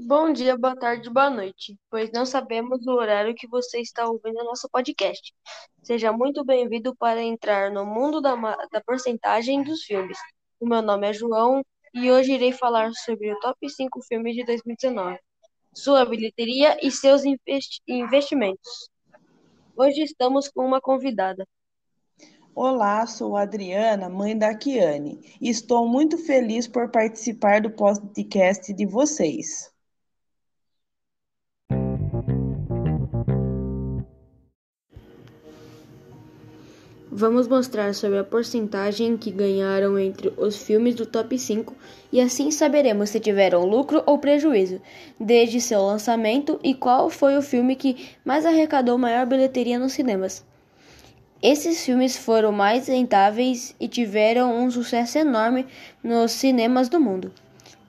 Bom dia, boa tarde, boa noite, pois não sabemos o horário que você está ouvindo nosso podcast. Seja muito bem-vindo para entrar no mundo da, da porcentagem dos filmes. O meu nome é João e hoje irei falar sobre o top 5 filmes de 2019, sua bilheteria e seus investimentos. Hoje estamos com uma convidada. Olá, sou Adriana, mãe da Kiane, e estou muito feliz por participar do podcast de vocês. Vamos mostrar sobre a porcentagem que ganharam entre os filmes do top 5 e assim saberemos se tiveram lucro ou prejuízo desde seu lançamento e qual foi o filme que mais arrecadou maior bilheteria nos cinemas. Esses filmes foram mais rentáveis e tiveram um sucesso enorme nos cinemas do mundo.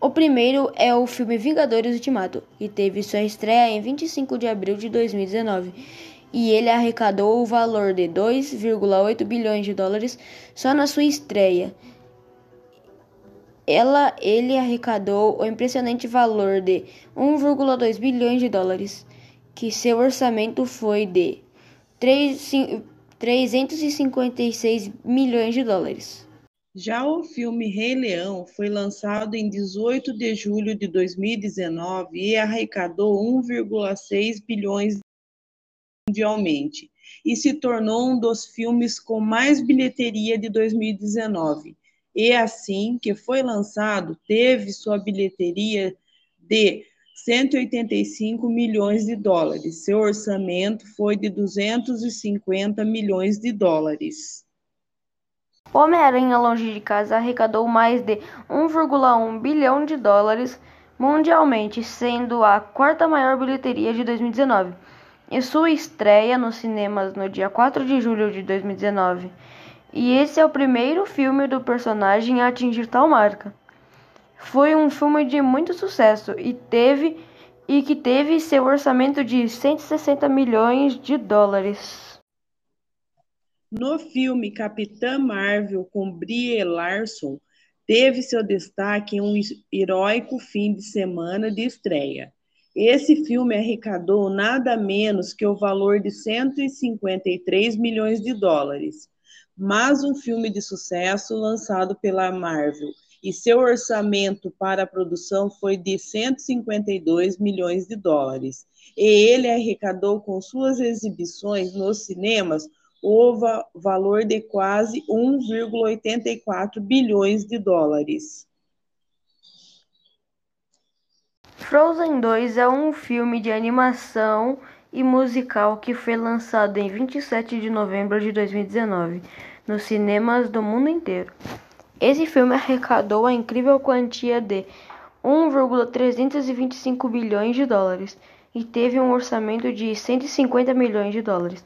O primeiro é o filme Vingadores Ultimato, que teve sua estreia em 25 de abril de 2019 e ele arrecadou o valor de 2,8 bilhões de dólares só na sua estreia. Ela, ele arrecadou o impressionante valor de 1,2 bilhões de dólares, que seu orçamento foi de 3, 356 milhões de dólares. Já o filme Rei Leão foi lançado em 18 de julho de 2019 e arrecadou 1,6 bilhões mundialmente e se tornou um dos filmes com mais bilheteria de 2019. E assim que foi lançado, teve sua bilheteria de 185 milhões de dólares. Seu orçamento foi de 250 milhões de dólares. Homem-Aranha Longe de Casa arrecadou mais de 1,1 bilhão de dólares mundialmente, sendo a quarta maior bilheteria de 2019 e sua estreia nos cinemas no dia 4 de julho de 2019. E esse é o primeiro filme do personagem a atingir tal marca. Foi um filme de muito sucesso e teve e que teve seu orçamento de 160 milhões de dólares. No filme Capitã Marvel com Brie Larson, teve seu destaque um heróico fim de semana de estreia. Esse filme arrecadou nada menos que o valor de 153 milhões de dólares, mais um filme de sucesso lançado pela Marvel, e seu orçamento para a produção foi de 152 milhões de dólares. E ele arrecadou com suas exibições nos cinemas o valor de quase 1,84 bilhões de dólares. Frozen 2 é um filme de animação e musical que foi lançado em 27 de novembro de 2019 nos cinemas do mundo inteiro. Esse filme arrecadou a incrível quantia de 1,325 bilhões de dólares e teve um orçamento de 150 milhões de dólares.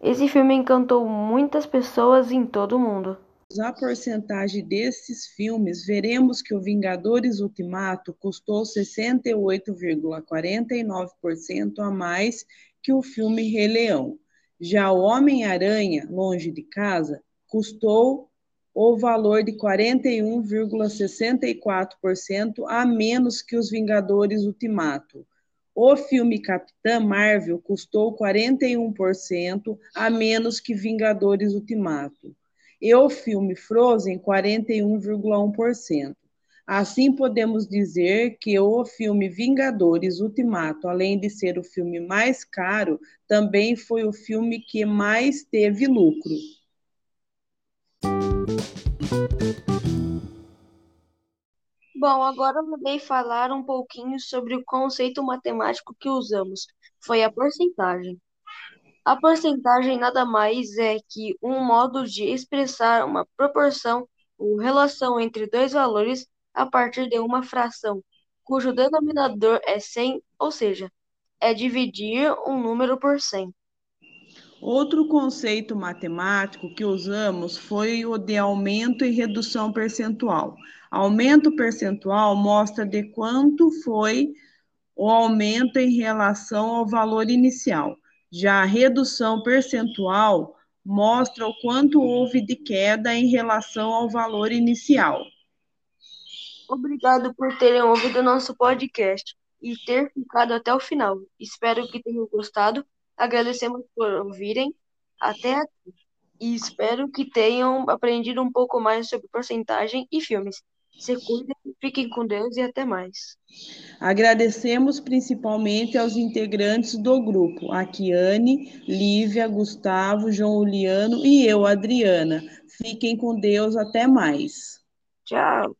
Esse filme encantou muitas pessoas em todo o mundo a porcentagem desses filmes, veremos que o Vingadores Ultimato custou 68,49% a mais que o filme Rei Leão. Já o Homem-Aranha, Longe de Casa, custou o valor de 41,64% a menos que os Vingadores Ultimato. O filme Capitã Marvel custou 41% a menos que Vingadores Ultimato e o filme Frozen 41,1%. Assim, podemos dizer que o filme Vingadores Ultimato, além de ser o filme mais caro, também foi o filme que mais teve lucro. Bom, agora vou falar um pouquinho sobre o conceito matemático que usamos. Foi a porcentagem. A porcentagem nada mais é que um modo de expressar uma proporção ou relação entre dois valores a partir de uma fração, cujo denominador é 100, ou seja, é dividir um número por 100. Outro conceito matemático que usamos foi o de aumento e redução percentual. Aumento percentual mostra de quanto foi o aumento em relação ao valor inicial. Já a redução percentual mostra o quanto houve de queda em relação ao valor inicial. Obrigado por terem ouvido nosso podcast. e ter ficado até o final. Espero que tenham gostado. Agradecemos por ouvirem até aqui e espero que tenham aprendido um pouco mais sobre porcentagem e filmes. Se cuidem, fiquem com Deus e até mais. Agradecemos principalmente aos integrantes do grupo, a Kiane, Lívia, Gustavo, João Uliano e eu, Adriana. Fiquem com Deus, até mais. Tchau.